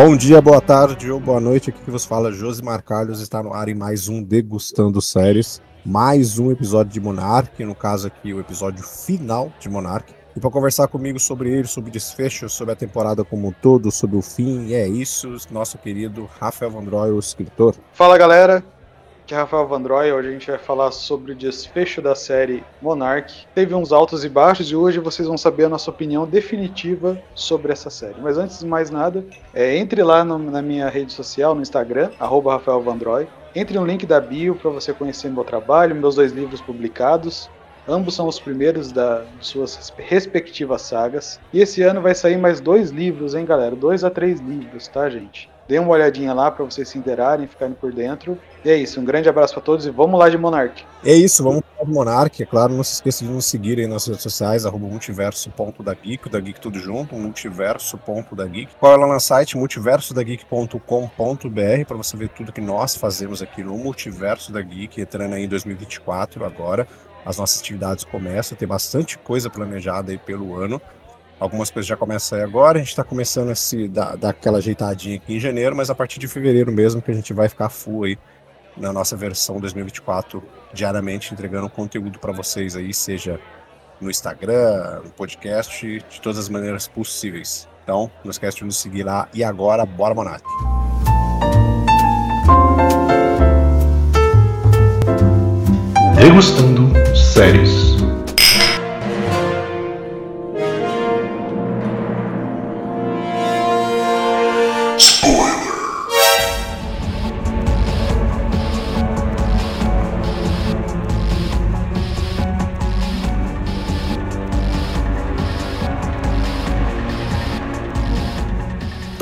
Bom dia, boa tarde ou boa noite. Aqui que vos fala Josimar Carlos está no ar em mais um Degustando Séries, mais um episódio de Monarch, no caso aqui o episódio final de Monarch. E para conversar comigo sobre ele, sobre desfecho, sobre a temporada como um todo, sobre o fim, é isso, nosso querido Rafael Vandroy, o escritor. Fala galera, aqui é Rafael Vandroy. Hoje a gente vai falar sobre o desfecho da série Monarch. Teve uns altos e baixos e hoje vocês vão saber a nossa opinião definitiva sobre essa série. Mas antes de mais nada, é, entre lá no, na minha rede social, no Instagram, arroba Rafael Vandroy. Entre no link da bio para você conhecer meu trabalho, meus dois livros publicados. Ambos são os primeiros da, de suas respectivas sagas. E esse ano vai sair mais dois livros, hein, galera? Dois a três livros, tá, gente? Dê uma olhadinha lá para vocês se interarem, ficarem por dentro. E é isso, um grande abraço para todos e vamos lá de Monark. É isso, vamos lá de Monark. É claro, não se esqueça de nos seguir aí nas redes sociais, arroba multiverso.dageek, da Geek tudo junto, multiverso.dageek. Qual é lá no site? multiversodageek.com.br para você ver tudo que nós fazemos aqui no Multiverso da Geek, entrando aí em 2024 agora as nossas atividades começam, tem bastante coisa planejada aí pelo ano. Algumas coisas já começam a sair agora, a gente está começando a se dar, dar aquela ajeitadinha aqui em janeiro, mas a partir de fevereiro mesmo que a gente vai ficar full aí na nossa versão 2024, diariamente entregando conteúdo para vocês aí, seja no Instagram, no podcast, de todas as maneiras possíveis. Então, não esquece de nos seguir lá. E agora, bora, Monark! Degustando séries.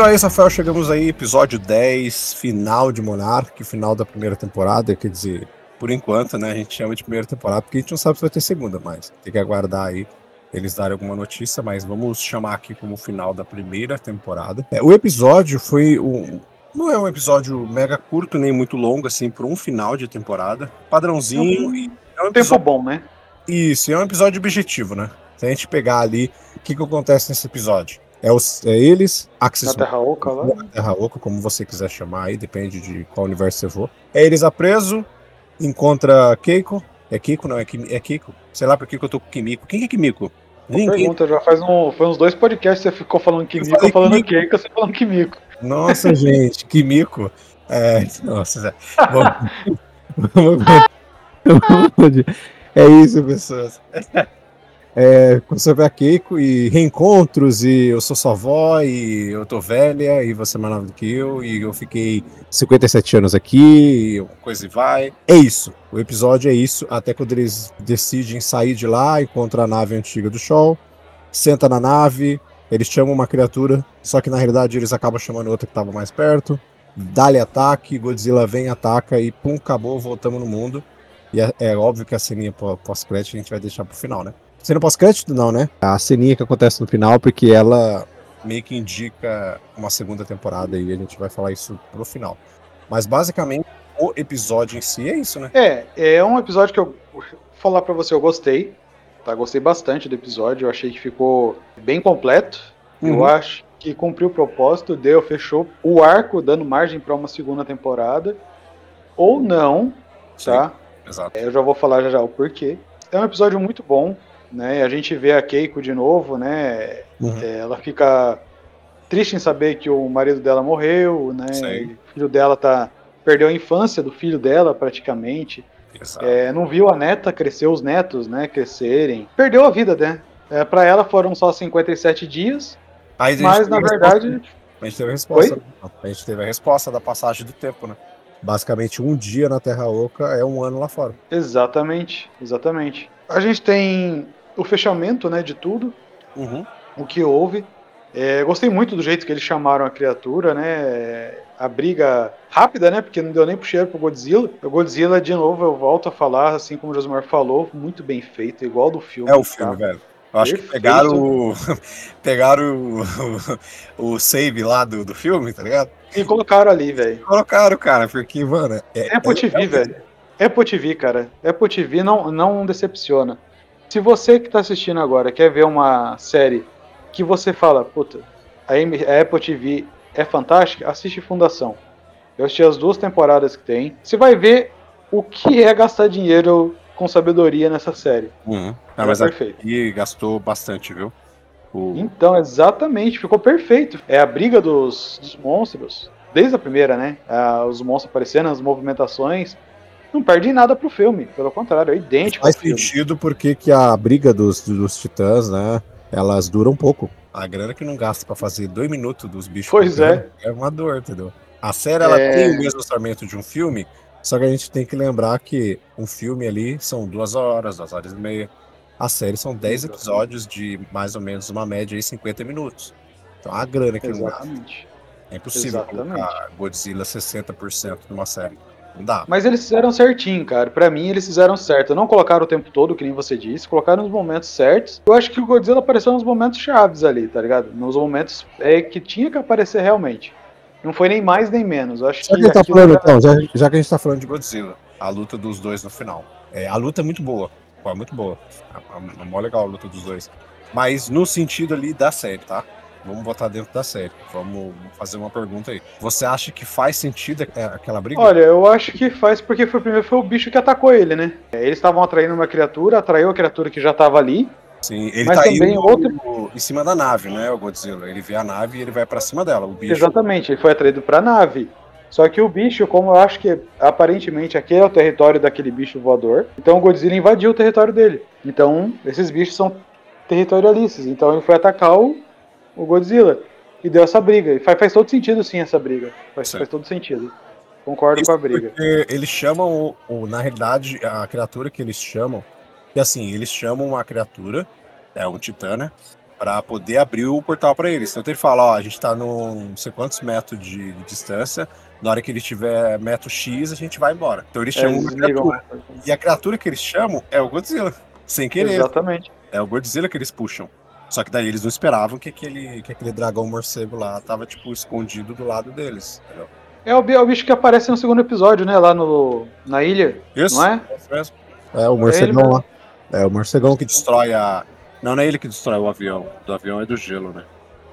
É isso, Rafael. Chegamos aí, episódio 10, final de Monarch, final da primeira temporada. Quer dizer, por enquanto, né? A gente chama de primeira temporada porque a gente não sabe se vai ter segunda, mas tem que aguardar aí eles darem alguma notícia. Mas vamos chamar aqui como final da primeira temporada. É, o episódio foi um. Não é um episódio mega curto, nem muito longo, assim, por um final de temporada. Padrãozinho. É um, é um tempo bom, né? Isso, é um episódio objetivo, né? Se a gente pegar ali, o que, que acontece nesse episódio? É, os, é eles, Axis. Na Terra Oca lá? Na Terra Oca, como você quiser chamar aí, depende de qual universo você for. É eles a preso, encontra Keiko. É Keiko? Não, é, Kim, é Keiko. Sei lá por que eu tô com Kimiko. Quem é Kimiko? Ninguém. Pergunta, já faz um, foi uns dois podcasts que você ficou falando Kimiko, eu falando Kimiko. Keiko, você falando Kimiko. Nossa, gente, Kimiko. É, nossa, é isso, pessoas é, sobre a Keiko e reencontros, e eu sou sua avó, e eu tô velha, e você é mais nova do que eu, e eu fiquei 57 anos aqui, e coisa e vai. É isso. O episódio é isso, até quando eles decidem sair de lá, encontra a nave antiga do Show, senta na nave, eles chamam uma criatura, só que na realidade eles acabam chamando outra que estava mais perto. Dá-lhe ataque, Godzilla vem, ataca e pum, acabou, voltamos no mundo. E é, é óbvio que a ceninha pós-crédito a gente vai deixar pro final, né? Cena pós-crédito, não, né? A ceninha que acontece no final, porque ela meio que indica uma segunda temporada e a gente vai falar isso pro final. Mas basicamente o episódio em si é isso, né? É, é um episódio que eu vou falar para você, eu gostei. Tá? Gostei bastante do episódio, eu achei que ficou bem completo. Uhum. Eu acho que cumpriu o propósito, deu, fechou o arco, dando margem para uma segunda temporada. Ou não, Sim, tá? Exato. Eu já vou falar já já o porquê. É um episódio muito bom né? A gente vê a Keiko de novo, né? Uhum. É, ela fica triste em saber que o marido dela morreu, né? O filho dela tá perdeu a infância do filho dela praticamente. É, não viu a neta crescer, os netos, né, crescerem. Perdeu a vida, né? É, para ela foram só 57 dias. Aí mas na verdade. A gente teve a resposta. Oi? A gente teve a resposta da passagem do tempo, né? Basicamente, um dia na Terra Oca é um ano lá fora. Exatamente, exatamente. A gente tem o fechamento né, de tudo, uhum. o que houve. É, gostei muito do jeito que eles chamaram a criatura, né? A briga rápida, né? Porque não deu nem pro cheiro pro Godzilla. O Godzilla, de novo, eu volto a falar, assim como o Josmar falou, muito bem feito, igual do filme. É o filme, tá? velho. Eu acho Perfeito. que pegaram o. pegaram o, o, save lá do, do filme, tá ligado? E colocaram ali, velho. Colocaram, cara, porque, mano. É, é Apple é, TV, é, velho. Apple TV, cara. Apple TV não, não decepciona. Se você que está assistindo agora quer ver uma série que você fala, puta, a Apple TV é fantástica, assiste Fundação. Eu assisti as duas temporadas que tem. Você vai ver o que é gastar dinheiro com sabedoria nessa série. Uhum. Ah, É mas perfeito. aqui gastou bastante, viu? O... Então, exatamente, ficou perfeito. É a briga dos, dos monstros, desde a primeira, né? Ah, os monstros aparecendo, as movimentações. Não perde nada pro filme, pelo contrário, é idêntico Faz sentido porque que a briga dos, dos titãs, né? Elas duram pouco. A grana que não gasta pra fazer dois minutos dos bichos. Pois brigando É uma dor, entendeu? A série ela É. tem o mesmo orçamento de um filme, só que a gente tem que lembrar que um filme ali são duas horas, duas horas e meia. A série são 10 Exatamente. episódios de mais ou menos uma média de 50 minutos. Então a grana que não gasta. Exatamente. É impossível Exatamente. colocar Godzilla 60% numa série. Não dá. Mas eles fizeram certinho, cara. Pra mim, eles fizeram certo. Não colocaram o tempo todo, que nem você disse, colocaram nos momentos certos. Eu acho que o Godzilla apareceu nos momentos chaves ali, tá ligado? Nos momentos é, que tinha que aparecer realmente. Não foi nem mais nem menos. Eu acho Já que, que. a gente tá falando, era- então, já, já que a gente tá falando de Godzilla, a luta dos dois no final. É, a luta é muito boa. Pô, é muito boa. É, é, é mó legal a luta dos dois. Mas no sentido ali da série, tá? Vamos botar dentro da série. Vamos fazer uma pergunta aí. Você acha que faz sentido é, aquela briga? Olha, eu acho que faz porque foi primeiro foi o bicho que atacou ele, né? É, Eles estavam atraindo uma criatura, atraiu a criatura que já tava ali. Sim, ele mas tá também indo outro- em cima da nave, né, o Godzilla? Ele vê a nave e ele vai pra cima dela. O bicho. Exatamente, ele foi atraído pra nave. Só que o bicho, como eu acho que aparentemente aqui é o território daquele bicho voador, então o Godzilla invadiu o território dele. Então, esses bichos são territorialistas. Então ele foi atacar o, o Godzilla. E deu essa briga. E faz, faz todo sentido sim essa briga. Faz, faz todo sentido. Concordo Isso com a briga. eles chamam, o, na realidade, a criatura que eles chamam, que assim, eles chamam uma criatura, é um titã, né? Pra poder abrir o portal pra eles. Então ele fala, ó, a gente tá num não sei quantos metros de, de distância, na hora que ele tiver metro X, a gente vai embora. Então eles É, chamam eles criatura. E a criatura que eles chamam é o Godzilla. Sem querer. Exatamente. É o Godzilla que eles puxam. Só que daí eles não esperavam que aquele, que aquele dragão morcego lá tava, tipo, escondido do lado deles. Entendeu? É o, é o bicho que aparece no segundo episódio, né? Lá no, na ilha, Isso? não é? É, o ele morcegão lá. É, o morcegão que destrói a. Não, não é ele que destrói o avião. Do avião é do gelo, né?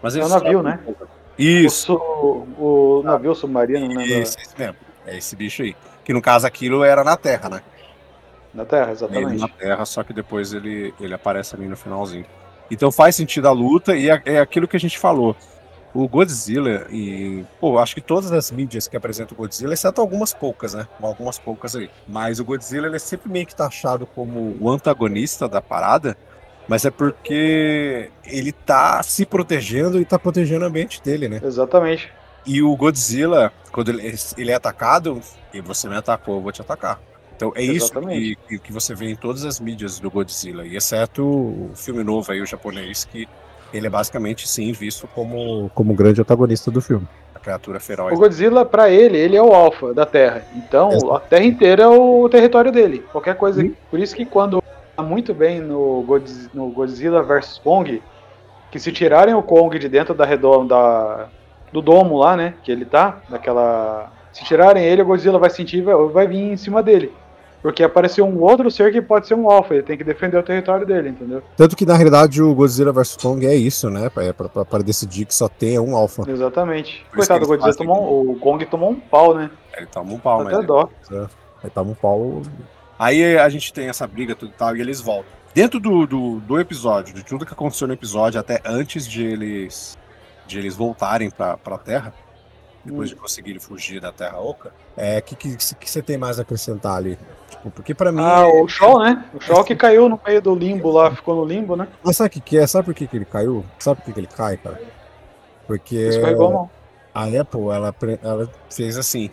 Mas É ele o navio, né? Isso. O, su- o navio submarino, né? Isso, esse mesmo. É esse bicho aí. Que no caso aquilo era na Terra, né? Da Terra, Ele exatamente. na Terra, só que depois ele, ele aparece ali no finalzinho. Então faz sentido a luta e é, é aquilo que a gente falou. O Godzilla e. Pô, acho que todas as mídias que apresentam o Godzilla, exceto algumas poucas, né? Algumas poucas aí. Mas o Godzilla ele é sempre meio que taxado como o antagonista da parada. Mas é porque ele tá se protegendo e tá protegendo o ambiente dele, né? Exatamente. E o Godzilla, quando ele, ele é atacado, e você me atacou, eu vou te atacar. Então é isso que, Exatamente. que, você vê em todas as mídias do Godzilla, e exceto o filme novo aí, o japonês, que ele é basicamente sim visto como como grande antagonista do filme. a criatura feroz. O Godzilla, pra ele, ele é o alfa da Terra. Então, Exato. a Terra inteira é o território dele. Qualquer coisa. Por isso que quando tá muito bem no, Godz- no Godzilla vs Kong, que se tirarem o Kong de dentro da redonda do domo lá, né, que ele tá, daquela se tirarem ele, o Godzilla vai sentir, vai, vai vir em cima dele. Porque apareceu um outro ser que pode ser um alfa, ele tem que defender o território dele, entendeu? Tanto que na realidade o Godzilla vs Kong é isso, né? É pra, pra- pra decidir que só tenha um alfa. Exatamente. Por Coitado eles Godzilla, tomou, um- o Kong tomou um pau, né? Ele toma um pau, mas Até ele- dó. Aí tava um pau. Aí a gente tem essa briga tudo e tal, e eles voltam. Dentro do, do, do episódio, de tudo que aconteceu no episódio, até antes de eles de eles voltarem pra, pra Terra, depois Hum. de conseguirem fugir da Terra Oca, É, que, que, que você tem mais a acrescentar ali? Tipo, porque pra mim. Ah, o Shaw, né? O Shaw que caiu no meio do limbo lá, ficou no limbo, né? Mas sabe o que, que é? Sabe por que, que ele caiu? Sabe por que, que ele cai, cara? Porque Escorregou a Apple, ela, ela fez assim.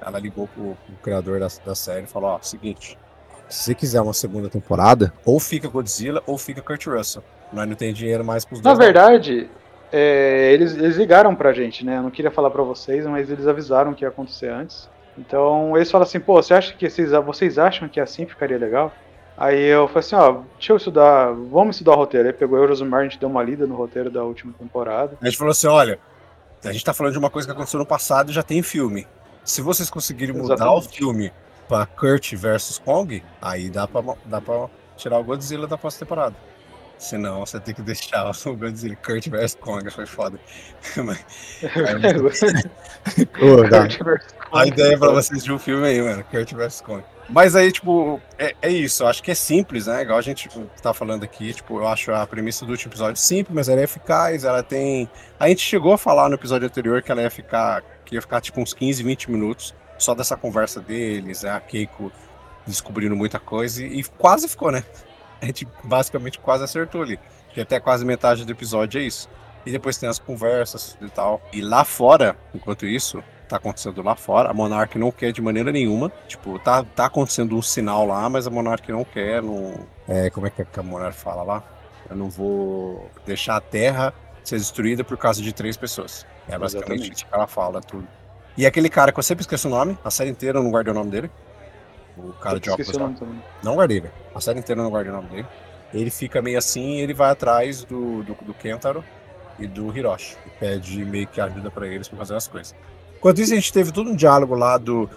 Ela ligou pro, pro criador da, da série e falou, ó, seguinte, se você quiser uma segunda temporada, ou fica Godzilla ou fica Kurt Russell. Nós não tem dinheiro mais pros Na dois. não. verdade, é, eles, eles ligaram pra gente, né? Eu não queria falar pra vocês, mas eles avisaram que ia acontecer antes. Então eles falaram assim, pô, você acha que vocês, vocês acham que assim ficaria legal? Aí eu falei assim, ó, deixa eu estudar, vamos estudar o roteiro. Aí pegou eu e o Josumar, a gente deu uma lida no roteiro da última temporada. A gente falou assim, olha, a gente tá falando de uma coisa que aconteceu no passado e já tem filme. Se vocês conseguirem mudar Exatamente. o filme pra Kurt versus Kong, aí dá pra, dá pra tirar o Godzilla da próxima temporada. Senão você tem que deixar o Godzilla Kurt vs Kong, foi foda. A ideia pra vocês de um filme aí, mano, Kurt vs Kong. Mas aí, tipo, é, é isso. Eu acho que é simples, né? Igual a gente tipo, tá falando aqui, tipo, eu acho a premissa do último episódio simples, mas ela é eficaz, ela tem. A gente chegou a falar no episódio anterior que ela ia ficar. que ia ficar tipo uns 15, 20 minutos só dessa conversa deles, é a Keiko descobrindo muita coisa e, e quase ficou, né? A gente basicamente quase acertou ali. Que até quase metade do episódio é isso. E depois tem as conversas e tal. E lá fora, enquanto isso, tá acontecendo lá fora. A Monark não quer de maneira nenhuma. Tipo, tá, tá acontecendo um sinal lá, mas a Monark não quer. Não... É, como é que a Monark fala lá? Eu não vou deixar a Terra ser destruída por causa de três pessoas. É basicamente isso que ela fala, tudo. E aquele cara que eu sempre esqueço o nome, a série inteira eu não guardei o nome dele. O cara de óculos. Lá. Não guardei, velho. A série inteira eu não guardei o nome dele. Ele fica meio assim e ele vai atrás do, do, do Kentaro e do Hiroshi. E pede meio que ajuda para eles pra fazer as coisas. Enquanto isso, a gente teve todo um diálogo lá do,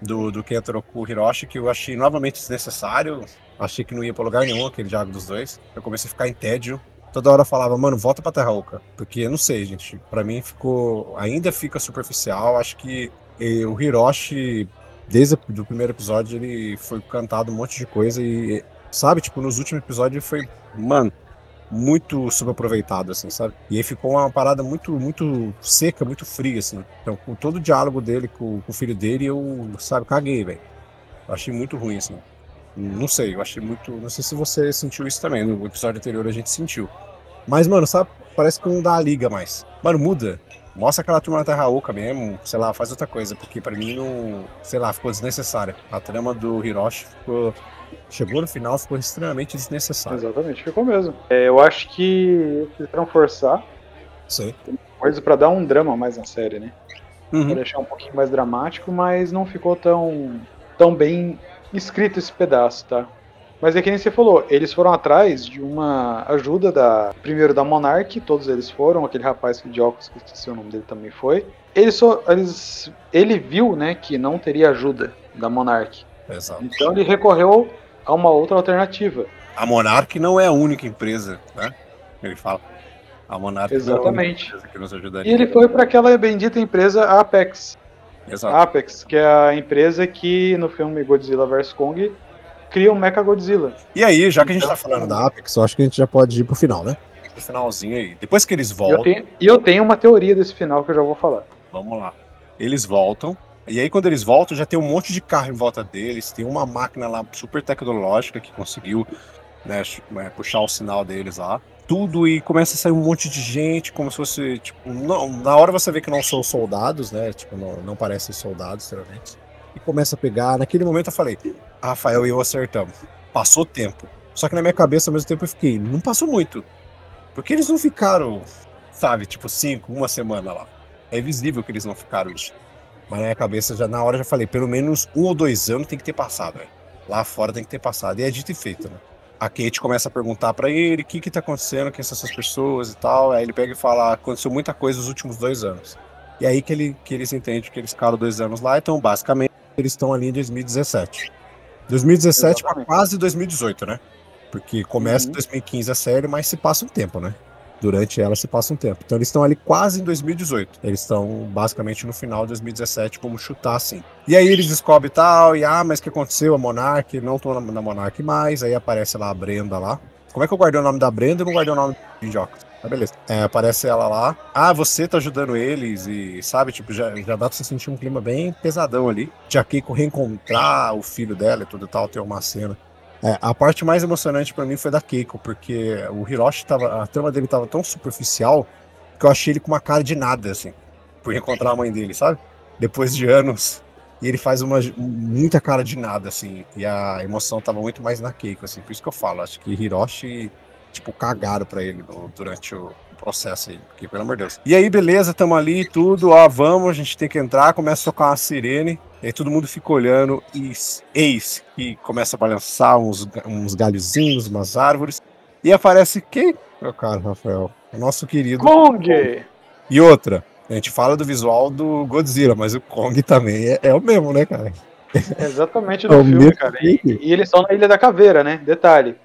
do, do Kentaro com o Hiroshi que eu achei novamente desnecessário. Achei que não ia pra lugar nenhum aquele diálogo dos dois. Eu comecei a ficar em tédio. Toda hora eu falava, mano, volta pra Terra Oca. Porque, eu não sei, gente. Pra mim ficou. Ainda fica superficial. Acho que eh, o Hiroshi, desde o primeiro episódio, ele foi cantado um monte de coisa. E, sabe, tipo, nos últimos episódios ele foi. Mano, muito subaproveitado, assim, sabe? E aí ficou uma parada muito, muito seca, muito fria, assim. Então, com todo o diálogo dele com, com o filho dele, eu, sabe, caguei, velho. Achei muito ruim, assim. Não sei, eu achei muito. Não sei se você sentiu isso também. No episódio anterior a gente sentiu. Mas, mano, sabe? Parece que não dá a liga mais. Mano, muda. Mostra aquela turma na Terra Oca mesmo, sei lá, faz outra coisa, porque para mim não, sei lá, ficou desnecessária. A trama do Hiroshi ficou chegou no final, ficou extremamente desnecessário. Exatamente, ficou mesmo. É, eu acho que tentaram forçar. Sim. Coisa para dar um drama mais na série, né? Uhum. Pra deixar um pouquinho mais dramático, mas não ficou tão, tão bem escrito esse pedaço, tá? Mas é que nem você falou, eles foram atrás de uma ajuda da. Primeiro da Monarch, todos eles foram, aquele rapaz de óculos, que esqueci o nome dele também foi. Ele, só, eles, ele viu né, que não teria ajuda da Monarch. Exato. Então ele recorreu a uma outra alternativa. A Monarch não é a única empresa, né? Ele fala. A Monarch Exatamente. não é a que nos ajudaria. E ele foi para aquela bendita empresa Apex. Exato. Apex, que é a empresa que no filme Godzilla vs Kong cria um Mecha Godzilla. E aí, já que a gente tá falando da Apex, eu acho que a gente já pode ir pro final, né? Pro finalzinho aí. Depois que eles voltam. E eu tenho uma teoria desse final que eu já vou falar. Vamos lá. Eles voltam, e aí, quando eles voltam, já tem um monte de carro em volta deles, tem uma máquina lá super tecnológica que conseguiu né, é, puxar o sinal deles lá. Tudo e começa a sair um monte de gente, como se fosse, tipo, não, na hora você vê que não são soldados, né? Tipo, não, não parecem soldados, realmente. E começa a pegar. Naquele momento eu falei, Rafael e eu acertamos. Passou tempo. Só que na minha cabeça, ao mesmo tempo, eu fiquei, não passou muito. Porque eles não ficaram, sabe, tipo, cinco, uma semana lá. É visível que eles não ficaram isso. Mas na minha cabeça, já na hora, já falei, pelo menos um ou dois anos tem que ter passado. Lá fora tem que ter passado. E é dito e feito, né? A Kate começa a perguntar para ele o que que tá acontecendo, são essas pessoas e tal. Aí ele pega e fala, aconteceu muita coisa nos últimos dois anos. E aí que, ele, que eles entendem que eles ficaram dois anos lá, então basicamente eles estão ali em 2017. 2017 para quase 2018, né? Porque começa em uhum. 2015 a série, mas se passa um tempo, né? durante ela se passa um tempo. Então eles estão ali quase em 2018. Eles estão basicamente no final de 2017, como chutar assim. E aí eles descobrem tal, e ah, mas o que aconteceu? A Monark, não tô na, na Monark mais. Aí aparece lá a Brenda lá. Como é que eu guardei o nome da Brenda e não guardei o nome de Jocos? Ah, beleza. É, aparece ela lá. Ah, você tá ajudando eles e, sabe, tipo, já, já dá pra você sentir um clima bem pesadão ali. De Keiko reencontrar o filho dela e tudo e tal, tem uma cena é, a parte mais emocionante para mim foi da Keiko, porque o Hiroshi tava. A trama dele tava tão superficial que eu achei ele com uma cara de nada, assim, por encontrar a mãe dele, sabe? Depois de anos. E ele faz uma muita cara de nada, assim. E a emoção tava muito mais na Keiko, assim. Por isso que eu falo, acho que Hiroshi, tipo, cagaram pra ele no, durante o processo aí. Porque, pelo amor de Deus. E aí, beleza, tamo ali tudo, ó, vamos, a gente tem que entrar, começa a tocar uma sirene. E aí todo mundo fica olhando e eis que começa a balançar uns, uns galhozinhos, umas árvores. E aparece quem? Meu caro Rafael, o nosso querido Kong. E outra, a gente fala do visual do Godzilla, mas o Kong também é, é o mesmo, né, cara? Exatamente do é filme, cara. E, e, eles estão na Ilha da Caveira, né? Detalhe.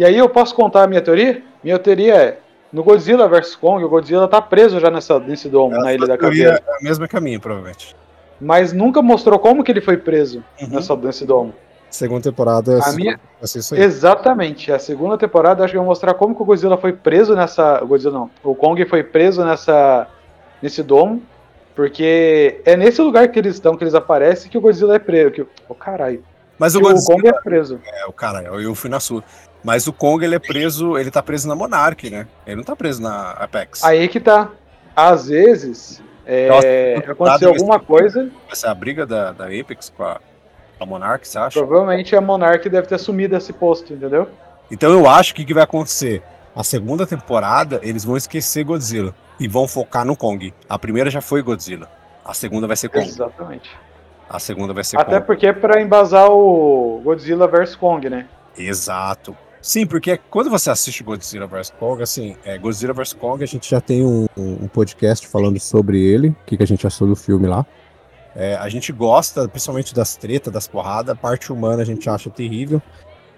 E aí eu posso contar a minha teoria? Minha teoria é, no Godzilla vs Kong, o Godzilla tá preso já nessa, nesse domo, na Ilha da Caveira. É a mesma caminho, provavelmente. Mas nunca mostrou como que ele foi preso uhum. nessa, nesse domo. Segunda temporada a minha... Exatamente. A segunda temporada acho que vai mostrar como que o Godzilla foi preso nessa. O Godzilla não. O Kong foi preso nessa. nesse domo. Porque é nesse lugar que eles estão, que eles aparecem, que o Godzilla é preso. Que... Oh, caralho. Mas o, Godzilla... o Kong é preso. É, o cara, eu fui na sua. Mas o Kong, ele é preso, ele tá preso na Monarch, né? Ele não tá preso na Apex. Aí que tá. Às vezes, é, aconteceu alguma coisa. Vai ser a briga da, da Apex com a, a Monarch, você acha? Provavelmente a Monarch deve ter assumido esse posto, entendeu? Então eu acho que o que vai acontecer? A segunda temporada, eles vão esquecer Godzilla e vão focar no Kong. A primeira já foi Godzilla. A segunda vai ser Kong. Exatamente. A segunda vai ser Até Kong. porque é pra embasar o Godzilla vs Kong, né? Exato. Sim, porque quando você assiste Godzilla vs Kong, assim, é, Godzilla vs Kong, a gente já tem um, um podcast falando sobre ele, o que, que a gente achou do filme lá. É, a gente gosta, principalmente das tretas, das porradas, a parte humana a gente acha terrível,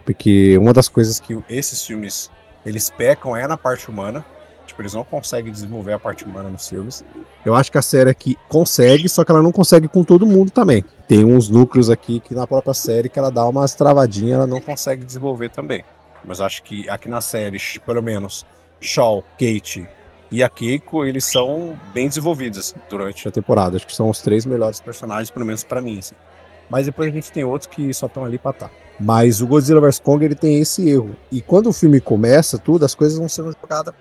porque uma das coisas que esses filmes eles pecam é na parte humana. Tipo, eles não conseguem desenvolver a parte humana nos filmes. Eu acho que a série aqui consegue, só que ela não consegue com todo mundo também. Tem uns núcleos aqui que na própria série que ela dá umas travadinhas, ela não consegue desenvolver também. Mas acho que aqui na série, pelo menos, Shaw, Kate e a Keiko, eles são bem desenvolvidos durante a temporada. Acho que são os três melhores personagens, pelo menos para mim. Assim. Mas depois a gente tem outros que só estão ali pra tá. Mas o Godzilla vs Kong ele tem esse erro. E quando o filme começa, tudo, as coisas vão sendo jogadas.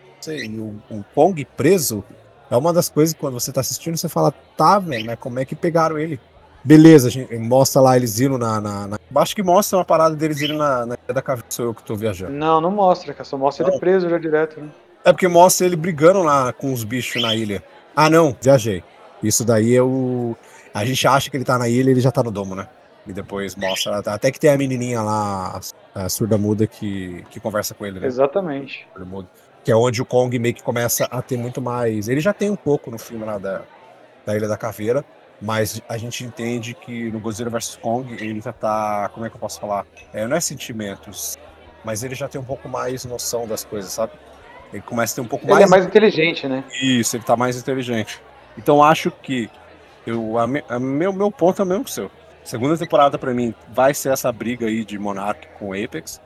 O, o Kong preso é uma das coisas que quando você tá assistindo, você fala, tá, velho, né? Como é que pegaram ele? Beleza, a gente mostra lá eles indo na, na, na... Acho que mostra uma parada deles indo na, na da caveira, sou eu que tô viajando. Não, não mostra, cara. Só mostra não. ele preso já direto, né? É porque mostra ele brigando lá com os bichos na ilha. Ah, não, viajei. Isso daí é o. A gente acha que ele tá na ilha e ele já tá no domo, né? E depois mostra. Até que tem a menininha lá, a surda muda, que, que conversa com ele, né? Exatamente. Que é onde o Kong meio que começa a ter muito mais. Ele já tem um pouco no filme lá da, da Ilha da Caveira, mas a gente entende que no Godzilla vs Kong ele já tá. Como é que eu posso falar? É, não é sentimentos, mas ele já tem um pouco mais noção das coisas, sabe? Ele começa a ter um pouco ele mais. Ele é mais inteligente, né? Isso, ele tá mais inteligente. Então acho que. Eu, a, a meu, meu ponto é o mesmo que o seu. Segunda temporada, para mim, vai ser essa briga aí de Monarch com Apex.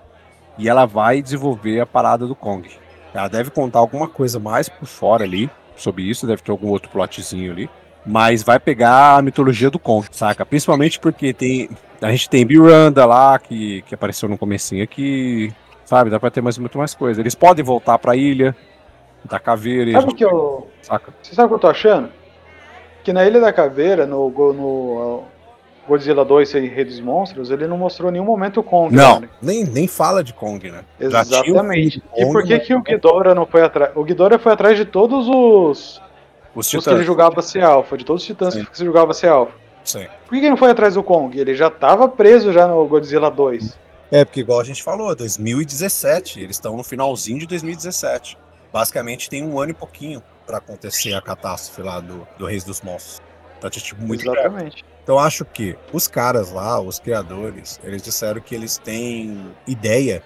E ela vai desenvolver a parada do Kong. Ela deve contar alguma coisa mais por fora ali sobre isso, deve ter algum outro plotzinho ali. Mas vai pegar a mitologia do Kong, saca? Principalmente porque tem. A gente tem Miranda lá, que, que apareceu no comecinho aqui. Sabe? Dá pra ter mais, muito mais coisa. Eles podem voltar pra ilha da caveira. Sabe o que eu. Saca? Você sabe o que eu tô achando? Que na Ilha da Caveira, no, no Godzilla 2 sem Rei dos Monstros, ele não mostrou em nenhum momento o Kong. Não, né? nem, nem fala de Kong, né? Exatamente. Kong, e por que, que o Ghidorah não foi atrás? O Ghidorah foi atrás de todos os. Os, os que ele julgava ser alfa, de todos os titãs Sim. que se julgava ser alfa. Sim. Por que, ele não foi atrás do Kong? Ele já estava preso já no Godzilla 2. É, porque igual a gente falou, 2017, eles estão no finalzinho de 2017. Basicamente tem um ano e pouquinho para acontecer a catástrofe lá do, do Reis dos Monstros. Tá tipo muito Exatamente. Então acho que os caras lá, os criadores, eles disseram que eles têm ideia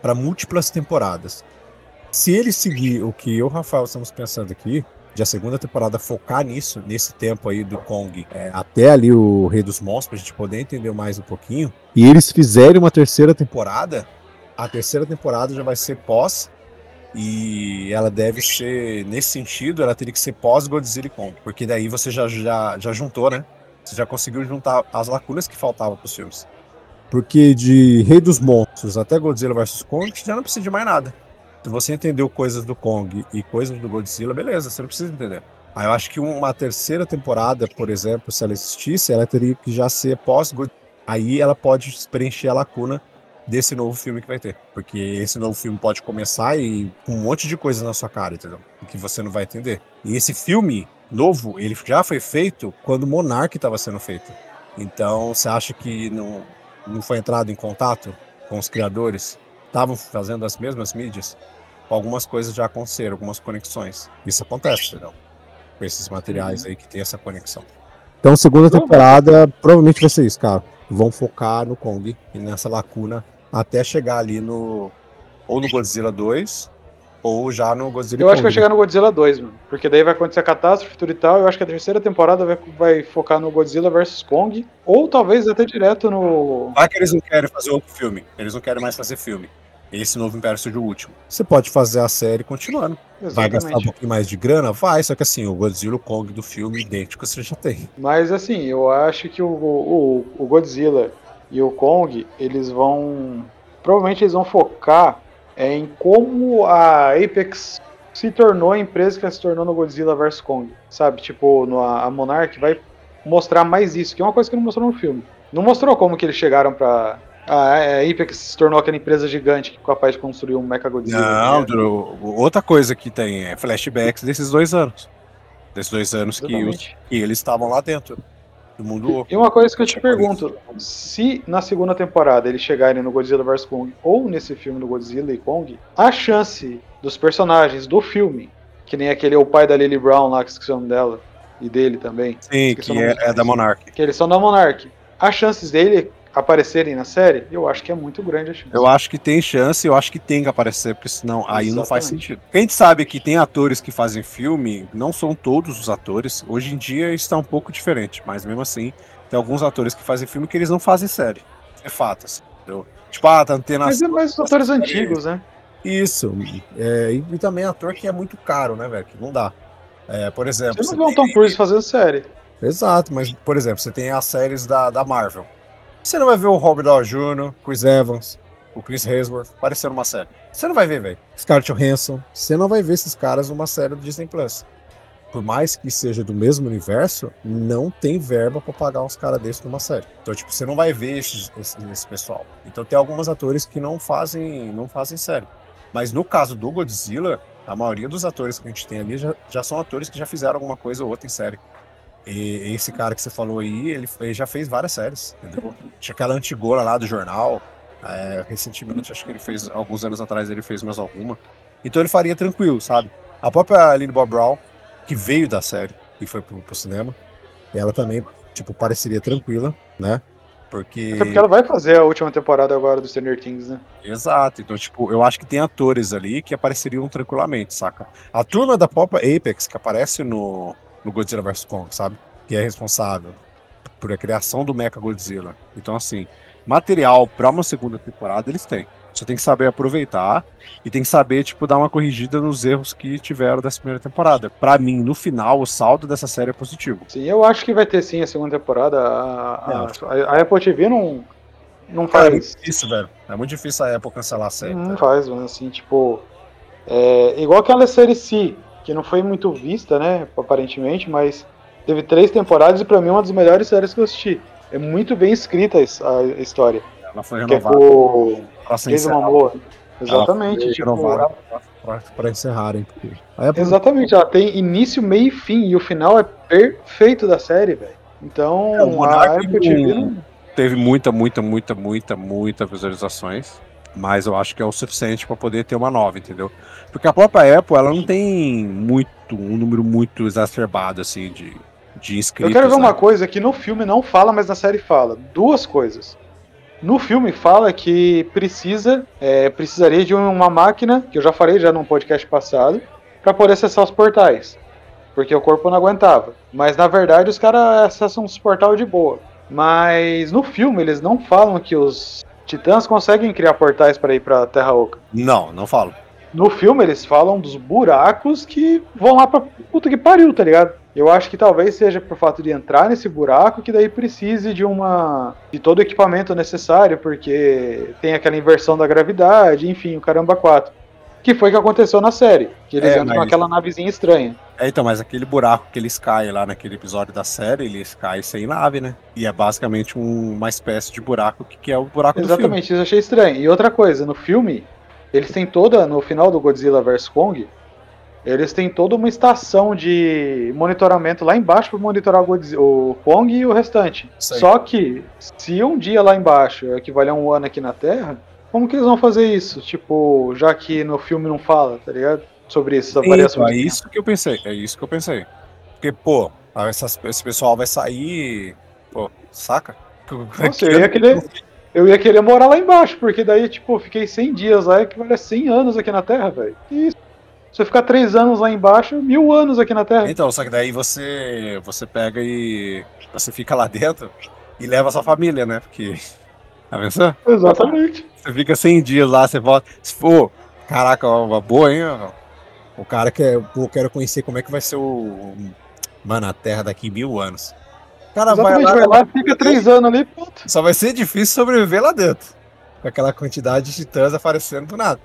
para múltiplas temporadas. Se eles seguir o que eu e o Rafael estamos pensando aqui, de a segunda temporada focar nisso, nesse tempo aí do Kong, é, até ali o Rei dos Monstros, pra gente poder entender mais um pouquinho, e eles fizerem uma terceira temporada, a terceira temporada já vai ser pós, e ela deve ser, nesse sentido, ela teria que ser pós Godzilla e Kong, porque daí você já, já, já juntou, né? Você já conseguiu juntar as lacunas que faltavam pros filmes. Porque de Rei dos Monstros até Godzilla vs Kong, já não precisa de mais nada. Se você entendeu coisas do Kong e coisas do Godzilla, beleza, você não precisa entender. Aí eu acho que uma terceira temporada, por exemplo, se ela existisse, ela teria que já ser pós godzilla Aí ela pode preencher a lacuna desse novo filme que vai ter. Porque esse novo filme pode começar e com um monte de coisa na sua cara, entendeu? Que você não vai entender. E esse filme novo, ele já foi feito quando Monarch estava sendo feito. Então, você acha que não, não foi entrado em contato com os criadores? Estavam fazendo as mesmas mídias? Algumas coisas já aconteceram, algumas conexões. Isso acontece, entendeu? Com esses materiais aí que tem essa conexão. Então, segunda temporada, provavelmente vai ser isso, cara. Vão focar no Kong e nessa lacuna até chegar ali no. Ou no Godzilla 2, ou já no Godzilla Eu acho que vai chegar no Godzilla 2, mano. Porque daí vai acontecer a catástrofe tudo e tal. Eu acho que a terceira temporada vai, vai focar no Godzilla vs Kong. Ou talvez até direto no. Vai que eles não querem fazer outro filme. Eles não querem mais fazer filme. Esse novo Império seja o último. Você pode fazer a série continuando. Exatamente. Vai gastar um pouquinho mais de grana? Vai, só que assim, o Godzilla e o Kong do filme idêntico você já tem. Mas assim, eu acho que o, o, o Godzilla e o Kong, eles vão. Provavelmente eles vão focar em como a Apex se tornou a empresa que ela se tornou no Godzilla vs Kong. Sabe? Tipo, no, a Monarch vai mostrar mais isso, que é uma coisa que não mostrou no filme. Não mostrou como que eles chegaram pra. A Apex se tornou aquela empresa gigante que é capaz de construir um Mecha Godzilla. Não, né? outra coisa que tem é flashbacks desses dois anos. Desses dois anos que, os, que eles estavam lá dentro do mundo. E uma coisa que eu te pergunto: se na segunda temporada eles chegarem no Godzilla vs Kong ou nesse filme do Godzilla e Kong, a chance dos personagens do filme, que nem aquele o pai da Lily Brown lá, que esqueci o nome dela, e dele também. Sim, que é, é, da Monarch. Que eles são da Monarch. As chances dele aparecerem na série, eu acho que é muito grande a chance. Eu acho que tem chance, eu acho que tem que aparecer, porque senão aí Exatamente. não faz sentido. Quem sabe que tem atores que fazem filme, não são todos os atores. Hoje em dia está um pouco diferente, mas mesmo assim, tem alguns atores que fazem filme que eles não fazem série. É fato, assim, entendeu? Tipo, ah, tá antena. Mas é mais os atores antigos, né? Isso. É, e, e, também ator que é muito caro, né, velho? Que não dá. É, por exemplo. Você não vê o Tom Cruise fazendo série. Exato, mas, por exemplo, você tem as séries da, da Marvel. Você não vai ver o Robert Downey Jr., Chris Evans, o Chris Hemsworth aparecendo numa série. Você não vai ver, velho. Scarlett Johansson. Você não vai ver esses caras numa série do Disney Plus. Por mais que seja do mesmo universo, não tem verba para pagar uns caras desses numa série. Então, tipo, você não vai ver esse, esse, esse, pessoal. Então tem alguns atores que não fazem, não fazem série. Mas no caso do Godzilla, a maioria dos atores que a gente tem ali já, já são atores que já fizeram alguma coisa ou outra em série. E esse cara que você falou aí, ele, ele já fez várias séries, entendeu? Tinha aquela antigola lá do jornal. É, recentemente, acho que ele fez, alguns anos atrás, ele fez mais alguma. Então ele faria tranquilo, sabe? A própria Aline Bob Brown, que veio da série e foi pro, pro cinema, ela também, tipo, pareceria tranquila, né? Porque... Até porque ela vai fazer a última temporada agora do Stranger Things, né? Exato. Então, tipo, eu acho que tem atores ali que apareceriam tranquilamente, saca? A turma da Pop Apex, que aparece no, no Godzilla vs Kong, sabe? Que é responsável por a criação do Mecha Godzilla. Então, assim, material para uma segunda temporada eles têm. Você tem que saber aproveitar e tem que saber, tipo, dar uma corrigida nos erros que tiveram dessa primeira temporada. Para mim, no final, o saldo dessa série é positivo. Sim, eu acho que vai ter sim a segunda temporada. A, a, a Apple TV não, não faz. É muito difícil, velho. É muito difícil a Apple cancelar a série. Não tá? faz, mas assim, tipo. É, igual aquela série C, que não foi muito vista, né, aparentemente, mas teve três temporadas e para mim é uma das melhores séries que eu assisti. É muito bem escrita a, história. Ela foi renovada. Que é com Jason Momoa. Exatamente. Ela tipo, para encerrarem. Porque... Exatamente, ela tem início, meio e fim, e o final é perfeito da série, velho. Então, é, a TV não... teve muita, muita, muita, muita, muita visualizações mas eu acho que é o suficiente para poder ter uma nova, entendeu? Porque a própria Apple, ela não tem muito, um número muito exacerbado, assim, de, de inscritos. Eu quero ver uma coisa que no filme não fala, mas na série fala. Duas coisas. No filme fala que precisa, é, precisaria de uma máquina, que eu já falei já num podcast passado, para poder acessar os portais. Porque o corpo não aguentava. Mas na verdade os caras acessam os portais de boa. Mas no filme eles não falam que os Titãs conseguem criar portais para ir pra Terra Oca. Não, não falo. No filme eles falam dos buracos que vão lá pra puta que pariu, tá ligado? Eu acho que talvez seja por fato de entrar nesse buraco que daí precise de uma de todo o equipamento necessário, porque tem aquela inversão da gravidade, enfim, o caramba 4. Que foi o que aconteceu na série. Que eles é, entram naquela navezinha estranha. É, então, mas aquele buraco que eles caem lá naquele episódio da série, eles caem sem nave, né? E é basicamente um, uma espécie de buraco que, que é o buraco Exatamente, do filme. isso eu achei estranho. E outra coisa, no filme, eles têm toda, no final do Godzilla vs Kong, eles têm toda uma estação de monitoramento lá embaixo para monitorar o, Godzilla, o Kong e o restante. Só que, se um dia lá embaixo equivaler a um ano aqui na Terra, como que eles vão fazer isso? Tipo, já que no filme não fala, tá ligado? Sobre isso, essa variação. É isso que eu pensei, é isso que eu pensei. Porque, pô, essas, esse pessoal vai sair. Pô, saca? Nossa, eu ia querer. Eu ia querer morar lá embaixo, porque daí, tipo, fiquei 100 dias lá, que vale 100 anos aqui na Terra, velho. Isso. Você ficar três anos lá embaixo, mil anos aqui na Terra. Então, só que daí você, você pega e você fica lá dentro e leva a sua família, né? Porque. Tá pensando? Exatamente. Você fica 100 dias lá, você volta. Se for, caraca, uma boa, hein? O cara quer, pô, quero conhecer como é que vai ser o. Mano, a Terra daqui mil anos. O cara vai lá, vai lá, fica três anos ali, pronto. Só vai ser difícil sobreviver lá dentro. Com aquela quantidade de titãs aparecendo do nada.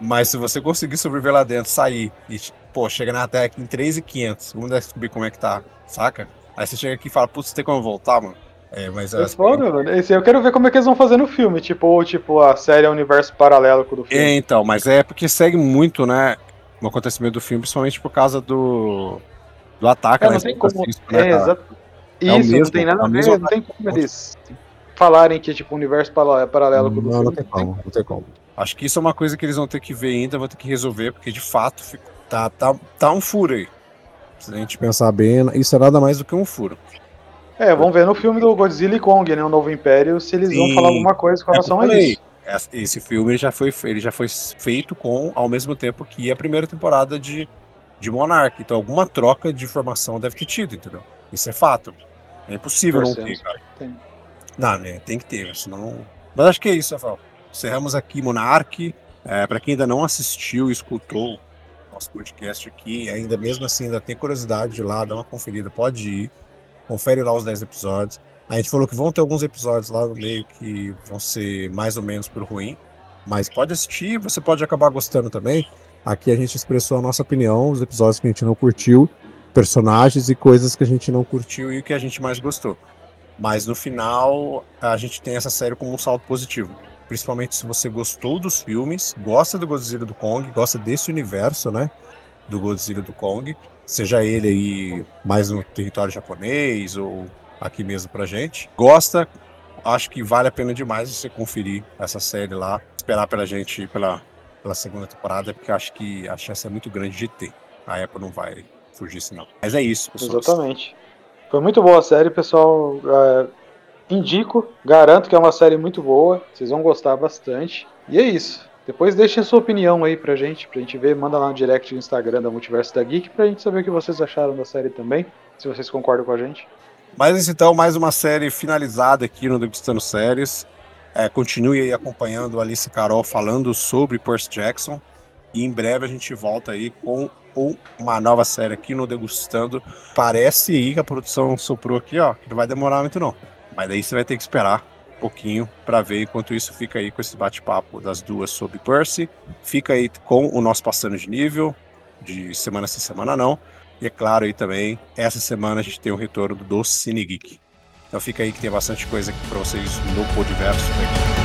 Mas se você conseguir sobreviver lá dentro, sair e, pô, chega na Terra aqui em 3,500, vamos descobrir como é que tá, saca? Aí você chega aqui e fala, putz, tem como voltar, mano? É, mas é foda, mano. Esse, eu quero ver como é que eles vão fazer no filme, tipo, ou tipo, a série é universo paralelo do filme. É, então, mas é porque segue muito, né, o acontecimento do filme, principalmente por causa do, do ataque, é, né? Não tem como... né, é, exato. É Isso, mesmo, não tem nada a ver, não tem como eles falarem que é tipo universo paralelo com o do não, filme. Não tem como, não tem como. Acho que isso é uma coisa que eles vão ter que ver ainda, vão ter que resolver, porque de fato tá, tá, tá um furo aí. Se a gente pensar bem, isso é nada mais do que um furo. É, vamos ver no filme do Godzilla e Kong, né? O Novo Império, se eles Sim. vão falar alguma coisa com é relação é a isso. Esse filme já, foi, ele já foi feito com ao mesmo tempo que a primeira temporada de, de Monarch. Então alguma troca de informação deve ter tido, entendeu? Isso é fato. É impossível não ter, cara. Tem. Não, né? Tem que ter, senão. Mas acho que é isso, Rafael. Encerramos aqui Monarch. É, para quem ainda não assistiu e escutou nosso podcast aqui, ainda mesmo assim ainda tem curiosidade de ir lá, dá uma conferida, pode ir. Confere lá os 10 episódios. A gente falou que vão ter alguns episódios lá no meio que vão ser mais ou menos por ruim. Mas pode assistir, você pode acabar gostando também. Aqui a gente expressou a nossa opinião, os episódios que a gente não curtiu, personagens e coisas que a gente não curtiu e que a gente mais gostou. Mas no final, a gente tem essa série como um salto positivo principalmente se você gostou dos filmes, gosta do Godzilla do Kong, gosta desse universo, né? Do Godzilla do Kong, seja ele aí mais no território japonês ou aqui mesmo pra gente. Gosta, acho que vale a pena demais você conferir essa série lá, esperar pela gente pela, pela segunda temporada, porque acho que a chance é muito grande de ter. A Apple não vai fugir senão. Mas é isso, pessoal. Exatamente. Foi muito boa a série, pessoal. É, Indico, garanto que é uma série muito boa, vocês vão gostar bastante. E é isso. Depois deixem sua opinião aí pra gente, pra gente ver, manda lá no direct do Instagram da Multiverso da Geek pra gente saber o que vocês acharam da série também, se vocês concordam com a gente. Mas então, mais uma série finalizada aqui no Degustando Séries. É, continue aí acompanhando a Alice Carol falando sobre Percy Jackson. E em breve a gente volta aí com uma nova série aqui no Degustando. Parece aí que a produção soprou aqui, ó, que não vai demorar muito não. Mas daí você vai ter que esperar pouquinho para ver. Enquanto isso, fica aí com esse bate-papo das duas sobre Percy. Fica aí com o nosso passando de nível, de semana essa semana não. E é claro aí também, essa semana a gente tem o retorno do Cine Geek. Então fica aí que tem bastante coisa aqui para vocês no Podiverso. Né?